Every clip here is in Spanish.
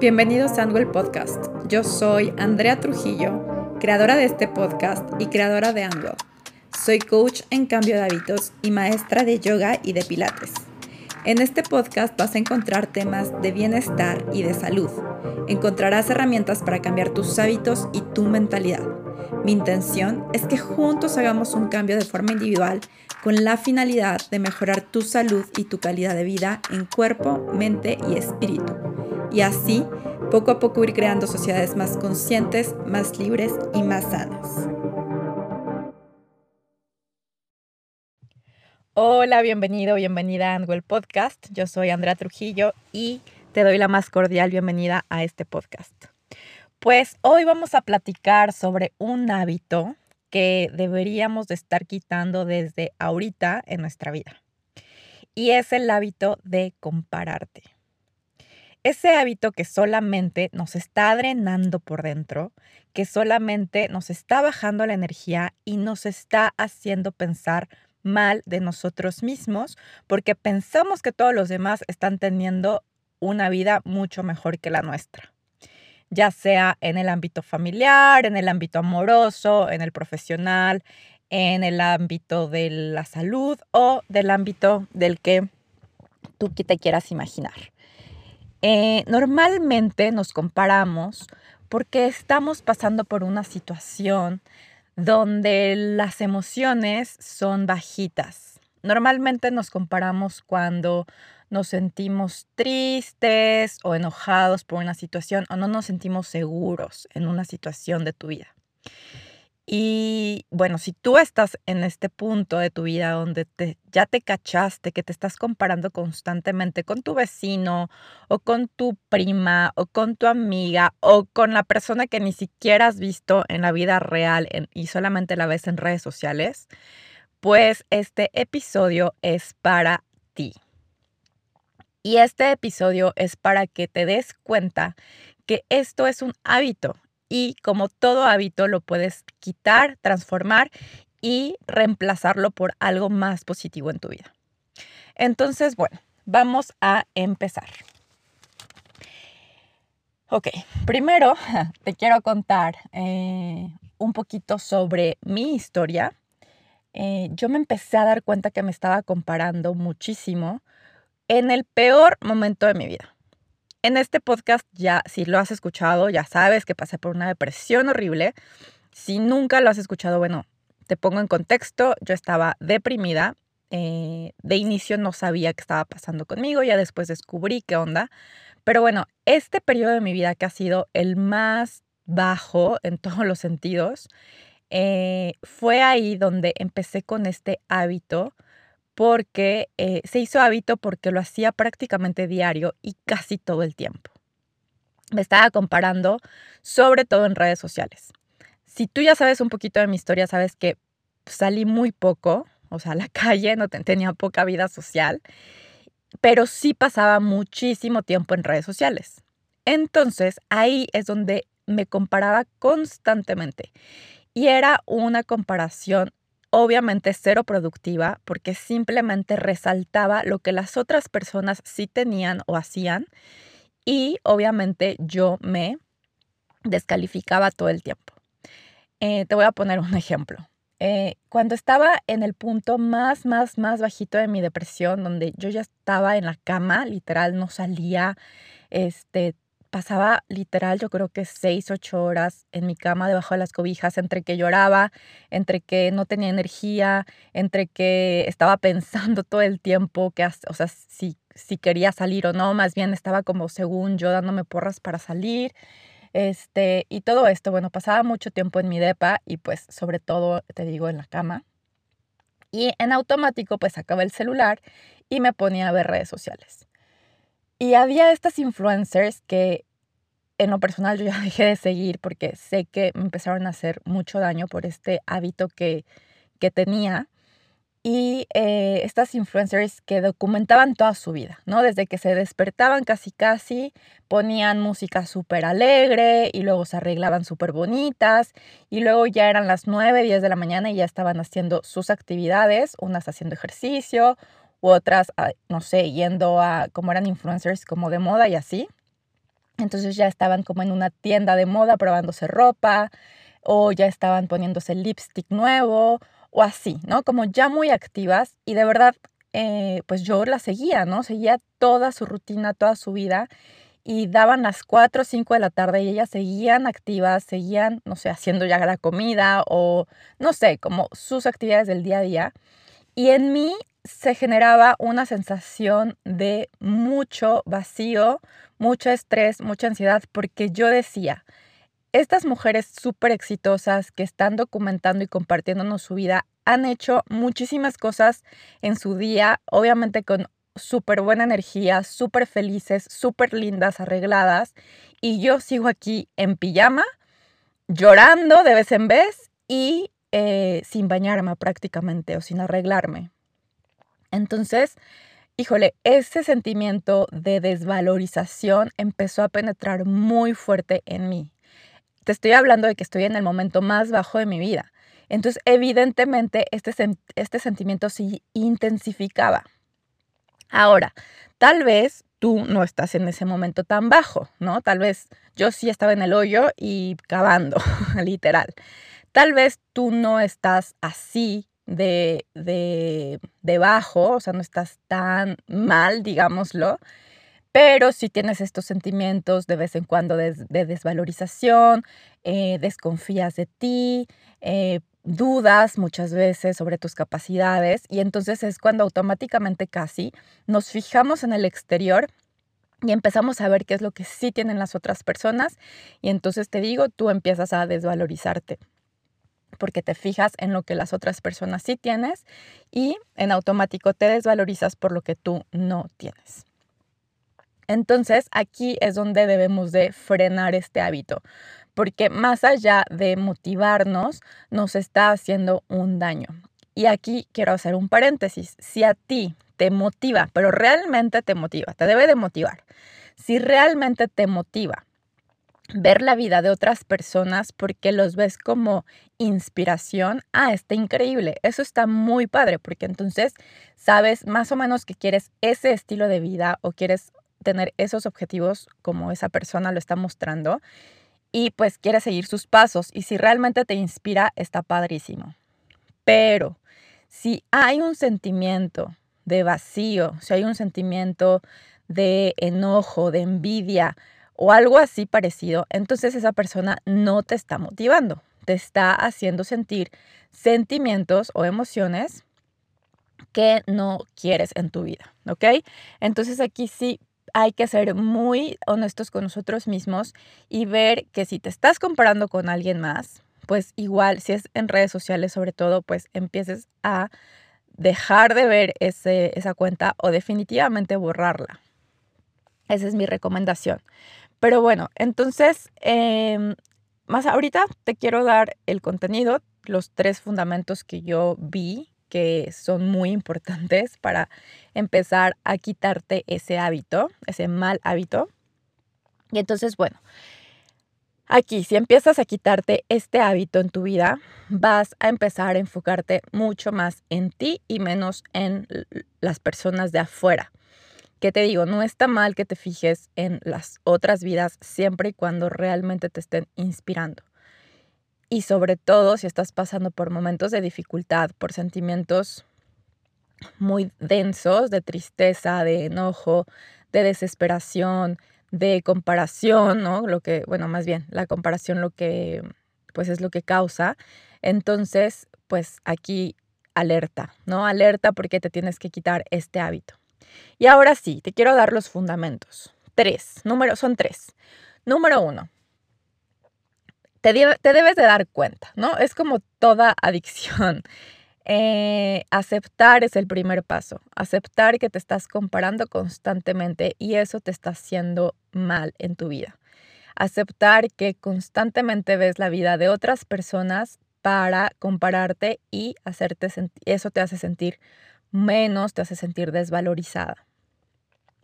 Bienvenidos a Angle Podcast. Yo soy Andrea Trujillo, creadora de este podcast y creadora de Angle. Soy coach en cambio de hábitos y maestra de yoga y de pilates. En este podcast vas a encontrar temas de bienestar y de salud. Encontrarás herramientas para cambiar tus hábitos y tu mentalidad. Mi intención es que juntos hagamos un cambio de forma individual con la finalidad de mejorar tu salud y tu calidad de vida en cuerpo, mente y espíritu y así poco a poco ir creando sociedades más conscientes, más libres y más sanas. Hola, bienvenido, bienvenida a Andwell Podcast. Yo soy Andrea Trujillo y te doy la más cordial bienvenida a este podcast. Pues hoy vamos a platicar sobre un hábito que deberíamos de estar quitando desde ahorita en nuestra vida. Y es el hábito de compararte. Ese hábito que solamente nos está drenando por dentro, que solamente nos está bajando la energía y nos está haciendo pensar mal de nosotros mismos porque pensamos que todos los demás están teniendo una vida mucho mejor que la nuestra, ya sea en el ámbito familiar, en el ámbito amoroso, en el profesional, en el ámbito de la salud o del ámbito del que tú te quieras imaginar. Eh, normalmente nos comparamos porque estamos pasando por una situación donde las emociones son bajitas. Normalmente nos comparamos cuando nos sentimos tristes o enojados por una situación o no nos sentimos seguros en una situación de tu vida. Y bueno, si tú estás en este punto de tu vida donde te, ya te cachaste que te estás comparando constantemente con tu vecino o con tu prima o con tu amiga o con la persona que ni siquiera has visto en la vida real y solamente la ves en redes sociales, pues este episodio es para ti. Y este episodio es para que te des cuenta que esto es un hábito y como todo hábito lo puedes quitar, transformar y reemplazarlo por algo más positivo en tu vida. Entonces, bueno, vamos a empezar. Ok, primero te quiero contar eh, un poquito sobre mi historia. Eh, yo me empecé a dar cuenta que me estaba comparando muchísimo en el peor momento de mi vida. En este podcast ya, si lo has escuchado, ya sabes que pasé por una depresión horrible. Si nunca lo has escuchado, bueno, te pongo en contexto, yo estaba deprimida. Eh, de inicio no sabía qué estaba pasando conmigo, ya después descubrí qué onda. Pero bueno, este periodo de mi vida que ha sido el más bajo en todos los sentidos, eh, fue ahí donde empecé con este hábito porque eh, se hizo hábito porque lo hacía prácticamente diario y casi todo el tiempo. Me estaba comparando, sobre todo en redes sociales. Si tú ya sabes un poquito de mi historia, sabes que salí muy poco, o sea, a la calle no tenía poca vida social, pero sí pasaba muchísimo tiempo en redes sociales. Entonces, ahí es donde me comparaba constantemente. Y era una comparación obviamente cero productiva porque simplemente resaltaba lo que las otras personas sí tenían o hacían y obviamente yo me descalificaba todo el tiempo. Eh, te voy a poner un ejemplo. Eh, cuando estaba en el punto más, más, más bajito de mi depresión, donde yo ya estaba en la cama, literal, no salía, este, pasaba literal, yo creo que seis, ocho horas en mi cama debajo de las cobijas, entre que lloraba, entre que no tenía energía, entre que estaba pensando todo el tiempo que, o sea, si, si quería salir o no, más bien estaba como según yo dándome porras para salir. Este, y todo esto, bueno, pasaba mucho tiempo en mi depa y pues sobre todo, te digo, en la cama. Y en automático pues sacaba el celular y me ponía a ver redes sociales. Y había estas influencers que en lo personal yo ya dejé de seguir porque sé que me empezaron a hacer mucho daño por este hábito que, que tenía. Y eh, estas influencers que documentaban toda su vida, ¿no? Desde que se despertaban casi casi, ponían música súper alegre y luego se arreglaban súper bonitas y luego ya eran las 9, 10 de la mañana y ya estaban haciendo sus actividades, unas haciendo ejercicio, u otras, no sé, yendo a, como eran influencers como de moda y así. Entonces ya estaban como en una tienda de moda probándose ropa o ya estaban poniéndose lipstick nuevo o así, ¿no? Como ya muy activas y de verdad, eh, pues yo la seguía, ¿no? Seguía toda su rutina, toda su vida y daban las 4 o 5 de la tarde y ellas seguían activas, seguían, no sé, haciendo ya la comida o no sé, como sus actividades del día a día. Y en mí se generaba una sensación de mucho vacío, mucho estrés, mucha ansiedad, porque yo decía, estas mujeres súper exitosas que están documentando y compartiéndonos su vida han hecho muchísimas cosas en su día, obviamente con súper buena energía, súper felices, súper lindas, arregladas, y yo sigo aquí en pijama, llorando de vez en vez y eh, sin bañarme prácticamente o sin arreglarme. Entonces, híjole, ese sentimiento de desvalorización empezó a penetrar muy fuerte en mí. Te estoy hablando de que estoy en el momento más bajo de mi vida. Entonces, evidentemente, este, este sentimiento se intensificaba. Ahora, tal vez tú no estás en ese momento tan bajo, ¿no? Tal vez yo sí estaba en el hoyo y cavando, literal. Tal vez tú no estás así de, de, bajo, o sea, no estás tan mal, digámoslo, pero si tienes estos sentimientos de vez en cuando de, desvalorización, eh, desconfías de ti, eh, dudas muchas veces sobre tus capacidades y entonces es cuando automáticamente casi nos fijamos en el exterior y empezamos a ver qué es lo que sí tienen las otras personas y entonces te digo, tú empiezas a desvalorizarte porque te fijas en lo que las otras personas sí tienes y en automático te desvalorizas por lo que tú no tienes. Entonces aquí es donde debemos de frenar este hábito, porque más allá de motivarnos, nos está haciendo un daño. Y aquí quiero hacer un paréntesis. Si a ti te motiva, pero realmente te motiva, te debe de motivar. Si realmente te motiva ver la vida de otras personas porque los ves como inspiración, ah, está increíble. Eso está muy padre porque entonces sabes más o menos que quieres ese estilo de vida o quieres tener esos objetivos como esa persona lo está mostrando y pues quiere seguir sus pasos y si realmente te inspira, está padrísimo. Pero si hay un sentimiento de vacío, si hay un sentimiento de enojo, de envidia o algo así parecido, entonces esa persona no te está motivando, te está haciendo sentir sentimientos o emociones que no quieres en tu vida, ¿ok? Entonces aquí sí hay que ser muy honestos con nosotros mismos y ver que si te estás comparando con alguien más, pues igual, si es en redes sociales sobre todo, pues empieces a dejar de ver ese, esa cuenta o definitivamente borrarla. Esa es mi recomendación. Pero bueno, entonces, em, más ahorita te quiero dar el contenido, los tres fundamentos que yo vi que son muy importantes para empezar a quitarte ese hábito, ese mal hábito. Y entonces, bueno, aquí si empiezas a quitarte este hábito en tu vida, vas a empezar a enfocarte mucho más en ti y menos en las personas de afuera. Que te digo, no está mal que te fijes en las otras vidas siempre y cuando realmente te estén inspirando y sobre todo si estás pasando por momentos de dificultad, por sentimientos muy densos de tristeza, de enojo, de desesperación, de comparación, ¿no? Lo que, bueno, más bien, la comparación lo que, pues es lo que causa. Entonces, pues aquí alerta, ¿no? Alerta porque te tienes que quitar este hábito. Y ahora sí, te quiero dar los fundamentos. Tres, número, son tres. Número uno, te, debes de dar cuenta, ¿no? Es como toda adicción. Eh, aceptar es el primer paso. Aceptar que te estás comparando constantemente y eso te está haciendo mal en tu vida. Aceptar que constantemente ves la vida de otras personas para compararte y hacerte eso te hace sentir menos, te hace sentir desvalorizada.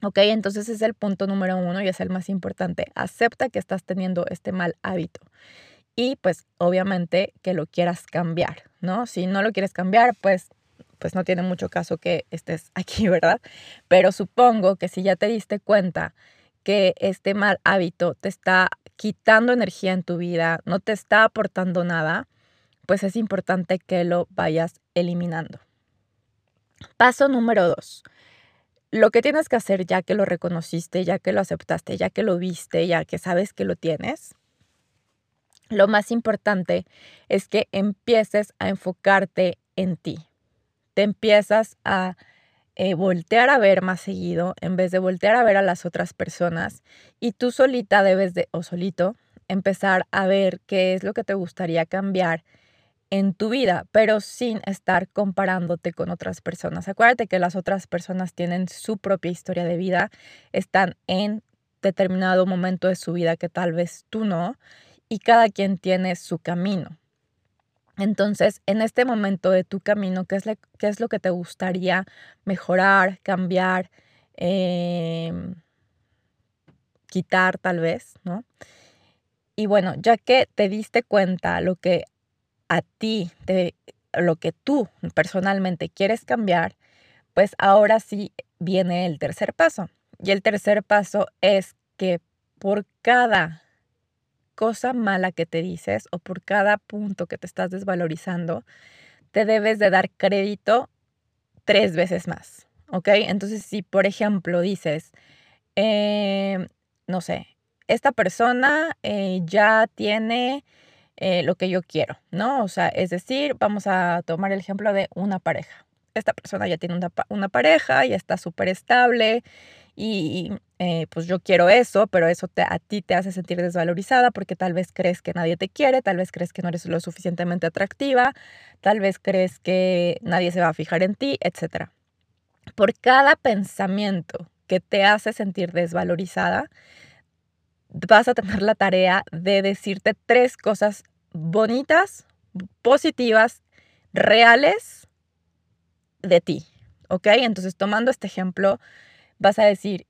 Ok, entonces es el punto número uno y es el más importante. Acepta que estás teniendo este mal hábito y pues obviamente que lo quieras cambiar, ¿no? Si no lo quieres cambiar, pues pues no tiene mucho caso que estés aquí, ¿verdad? Pero supongo que si ya te diste cuenta que este mal hábito te está quitando energía en tu vida, no te está aportando nada, pues es importante que lo vayas eliminando. Paso número dos. Lo que tienes que hacer ya que lo reconociste, ya que lo aceptaste, ya que lo viste, ya que sabes que lo tienes, lo más importante es que empieces a enfocarte en ti. Te empiezas a eh, voltear a ver más seguido en vez de voltear a ver a las otras personas y tú solita debes de, o solito, empezar a ver qué es lo que te gustaría cambiar en tu vida, pero sin estar comparándote con otras personas. Acuérdate que las otras personas tienen su propia historia de vida, están en determinado momento de su vida que tal vez tú no, y cada quien tiene su camino. Entonces, en este momento de tu camino, ¿qué es, lo que te gustaría mejorar, cambiar, em, quitar tal vez, ¿no? Y bueno, ya que te diste cuenta lo que a ti, de lo que tú personalmente quieres cambiar, pues ahora sí viene el tercer paso. Y el tercer paso es que por cada cosa mala que te dices o por cada punto que te estás desvalorizando, te debes de dar crédito tres veces más, ¿ok? Entonces, si por ejemplo dices, em, no sé, esta persona eh, ya tiene eh, lo que yo quiero, ¿no? O sea, es decir, vamos a tomar el ejemplo de una pareja. Esta persona ya tiene una, una pareja, y está súper estable y eh, pues yo quiero eso, pero eso te, a ti te hace sentir desvalorizada porque tal vez crees que nadie te quiere, tal vez crees que no eres lo suficientemente atractiva, tal vez crees que nadie se va a fijar en ti, etc. Por cada pensamiento que te hace sentir desvalorizada, vas a tener la tarea de decirte tres cosas bonitas, positivas, reales de ti. ¿Ok? Entonces, tomando este ejemplo, vas a decir,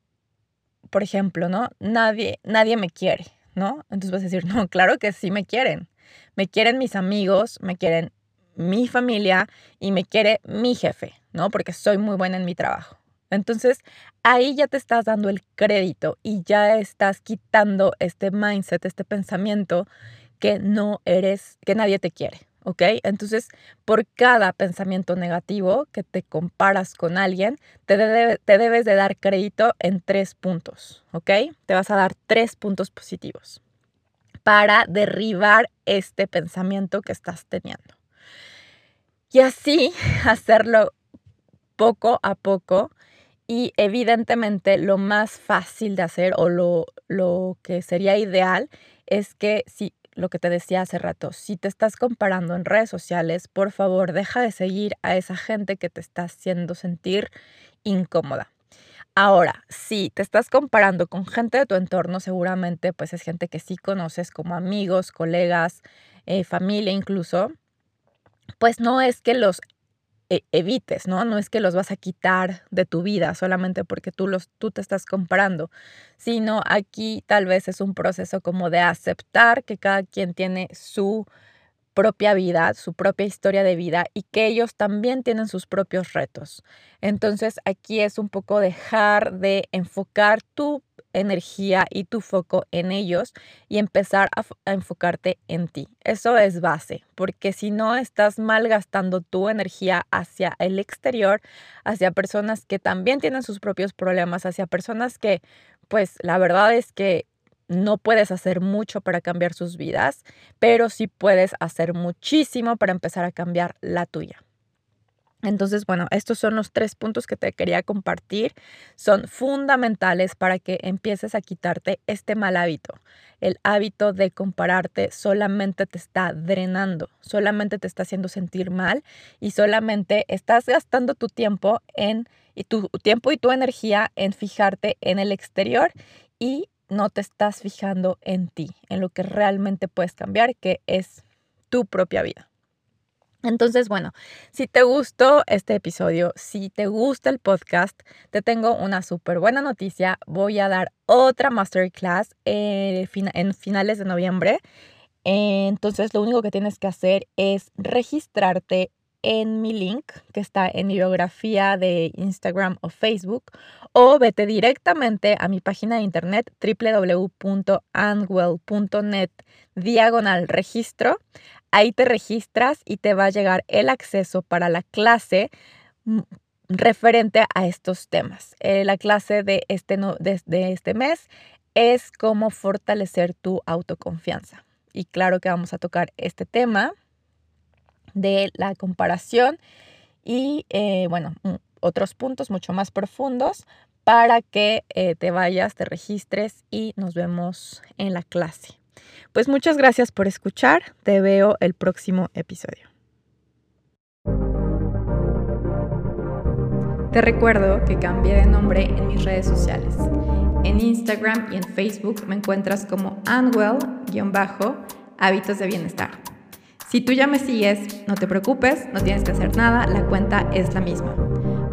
por ejemplo, ¿no? Nadie, nadie me quiere, ¿no? Entonces vas a decir, no, claro que sí me quieren. Me quieren mis amigos, me quieren mi familia y me quiere mi jefe, ¿no? Porque soy muy buena en mi trabajo. Entonces, ahí ya te estás dando el crédito y ya estás quitando este mindset, este pensamiento que no eres, que nadie te quiere, ¿ok? Entonces, por cada pensamiento negativo que te comparas con alguien, te, debes de dar crédito en tres puntos, ¿ok? Te vas a dar tres puntos positivos para derribar este pensamiento que estás teniendo. Y así hacerlo poco a poco y evidentemente lo más fácil de hacer o lo, lo que sería ideal es que si lo que te decía hace rato, si te estás comparando en redes sociales, por favor, deja de seguir a esa gente que te está haciendo sentir incómoda. Ahora, si te estás comparando con gente de tu entorno, seguramente pues es gente que sí conoces como amigos, colegas, eh, familia incluso, pues no es que los evites, ¿no? No es que los vas a quitar de tu vida solamente porque tú, los, tú te estás comparando, sino aquí tal vez es un proceso como de aceptar que cada quien tiene su propia vida, su propia historia de vida y que ellos también tienen sus propios retos. Entonces aquí es un poco dejar de enfocar tu energía y tu foco en ellos y empezar a, enfocarte en ti. Eso es base, porque si no estás malgastando tu energía hacia el exterior, hacia personas que también tienen sus propios problemas, hacia personas que, pues la verdad es que no puedes hacer mucho para cambiar sus vidas, pero sí puedes hacer muchísimo para empezar a cambiar la tuya. Entonces, bueno, estos son los tres puntos que te quería compartir. Son fundamentales para que empieces a quitarte este mal hábito. El hábito de compararte solamente te está drenando, solamente te está haciendo sentir mal y solamente estás gastando tu tiempo en y tu tiempo y tu energía en fijarte en el exterior y no te estás fijando en ti, en lo que realmente puedes cambiar, que es tu propia vida. Entonces, bueno, si te gustó este episodio, si te gusta el podcast, te tengo una súper buena noticia. Voy a dar otra masterclass eh, en finales de noviembre. Entonces, lo único que tienes que hacer es registrarte en mi link que está en mi biografía de Instagram o Facebook o vete directamente a mi página de internet www.anwell.net diagonal registro. Ahí te registras y te va a llegar el acceso para la clase mm, referente a estos temas. Eh, la clase de este, de este mes es cómo fortalecer tu autoconfianza. Y claro que vamos a tocar este tema de la comparación y, eh, bueno, mm, otros puntos mucho más profundos para que eh, te vayas, te registres y nos vemos en la clase. Pues muchas gracias por escuchar. Te veo el próximo episodio. Te recuerdo que cambié de nombre en mis redes sociales. En Instagram y en Facebook me encuentras como Anwell-hábitos de bienestar. Si tú ya me sigues, no te preocupes, no tienes que hacer nada, la cuenta es la misma.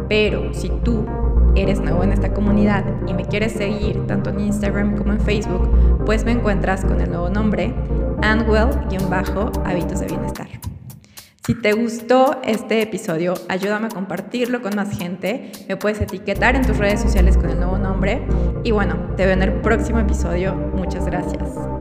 Pero si tú eres nuevo en esta comunidad y me quieres seguir tanto en Instagram como en Facebook, pues me encuentras con el nuevo nombre Anwell-hábitos de bienestar. Si te gustó este episodio, ayúdame a compartirlo con más gente. Me puedes etiquetar en tus redes sociales con el nuevo nombre. Y bueno, te veo en el próximo episodio. Muchas gracias.